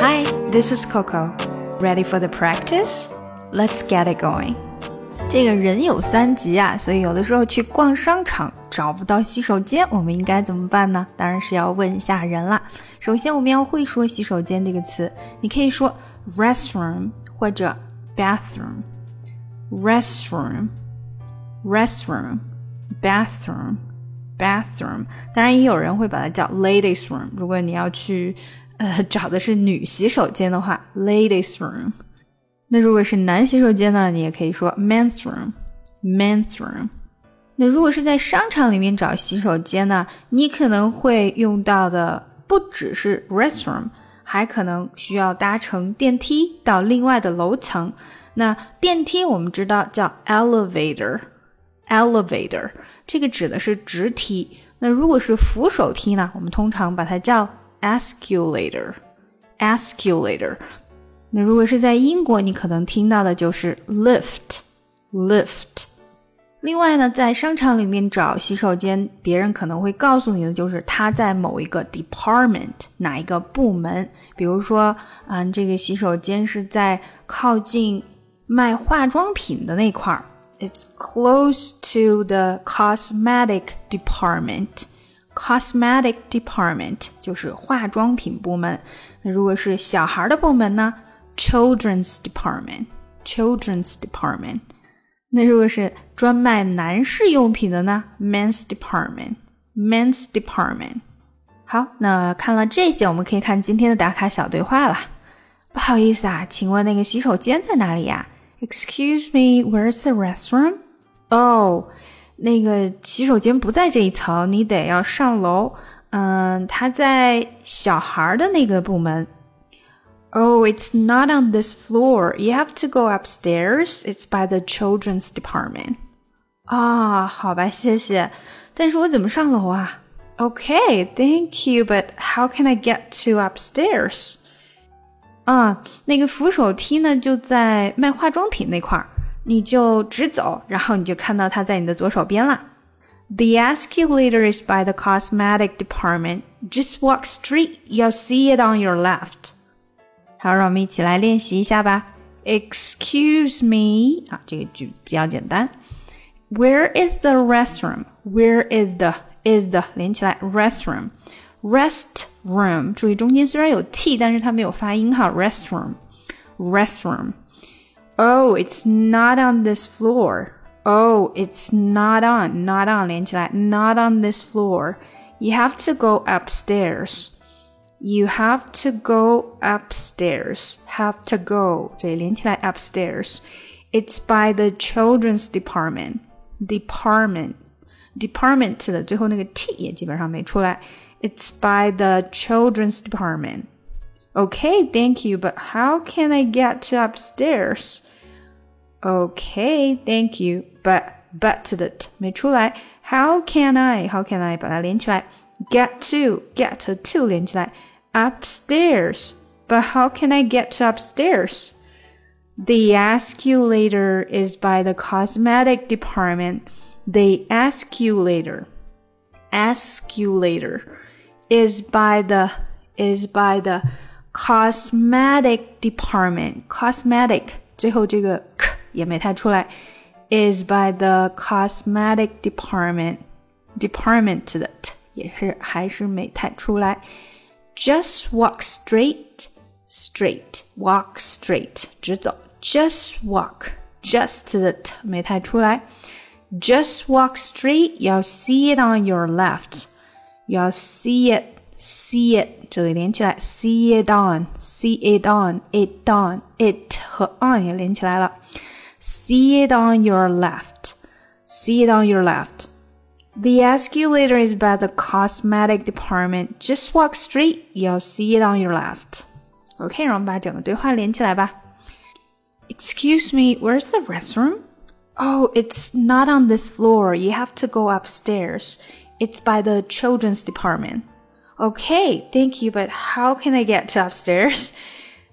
Hi, this is Coco. Ready for the practice? Let's get it going. 这个人有三急啊，所以有的时候去逛商场找不到洗手间，我们应该怎么办呢？当然是要问一下人啦。首先，我们要会说洗手间这个词，你可以说 restroom 或者 bathroom。restroom, restroom, bathroom, bathroom。当然，也有人会把它叫 ladies room。如果你要去 呃找的是女洗手间的话，ladies room。那如果是男洗手间呢，你也可以说 men's room, men's room。那如果是在商场里面找洗手间呢，你可能会用到的不只是 restroom，还可能需要搭乘电梯到另外的楼层。那电梯我们知道叫 elevator，elevator 这个指的是直梯。那如果是扶手梯呢，我们通常把它叫 escalator，escalator。那如果是在英国，你可能听到的就是 lift，lift。另外呢，在商场里面找洗手间，别人可能会告诉你的就是它在某一个 department 哪一个部门。比如说，嗯，这个洗手间是在靠近。卖化妆品的那块儿，It's close to the cosmetic department. Cosmetic department 就是化妆品部门。那如果是小孩的部门呢？Children's department. Children's department. 那如果是专卖男士用品的呢？Men's department. Men's department. 好，那看了这些，我们可以看今天的打卡小对话了。不好意思啊，请问那个洗手间在哪里呀？Excuse me, where's the restroom? Oh, 那个洗手间不在这一层，你得要上楼。嗯，它在小孩的那个部门。Oh, it's not on this floor. You have to go upstairs. It's by the children's department. 啊，好吧，谢谢。但是我怎么上楼啊？Okay, thank you, but how can I get to upstairs? 啊，那个扶手梯呢，就在卖化妆品那块儿， 你就直走，然后你就看到它在你的左手边了。The escalator is by the cosmetic department. Just walk straight, you'll see it on your left. 好，让我们一起来练习一下吧。Excuse me，啊，这个句比较简单。Where is the restroom? Where is the is the 连起来 restroom？rest room，注意中间虽然有 t，但是它没有发音哈。restroom restroom。 Oh, it's not on this floor. Oh, it's not on, not on 连起来，not on this floor. You have to go upstairs. You have to go upstairs. Have to go 这里连起来 upstairs. It's by the children's department. Department department 的最后那个 t 也基本上没出来。it's by the children's department. Okay, thank you, but how can I get to upstairs? Okay, thank you, but but 的 t 没出来。How can I? How can I 把它连起来？Get to get to 连起来。Upstairs, but how can I get to upstairs? The escalator is by the cosmetic department. The escalator, escalator is by the is by the cosmetic department. Cosmetic 最后这个 k 也没太出来，is by the cosmetic department. Department 的 t 也是还是没太出来。Just walk straight, straight, walk straight，直走。Just walk, just 的 t 没太出来。Just walk straight, you'll see it on your left. You'll see it, see it，这里连起来，see it on, see it on, it on, it 和 on 也连起来了。 See it on your left, see it on your left. The escalator is by the cosmetic department. Just walk straight, you'll see it on your left. OK，让我们把整个对话连起来吧。Excuse me, where's the restroom? Oh, it's not on this floor. You have to go upstairs. It's by the children's department. Okay, thank you, but how can I get to upstairs?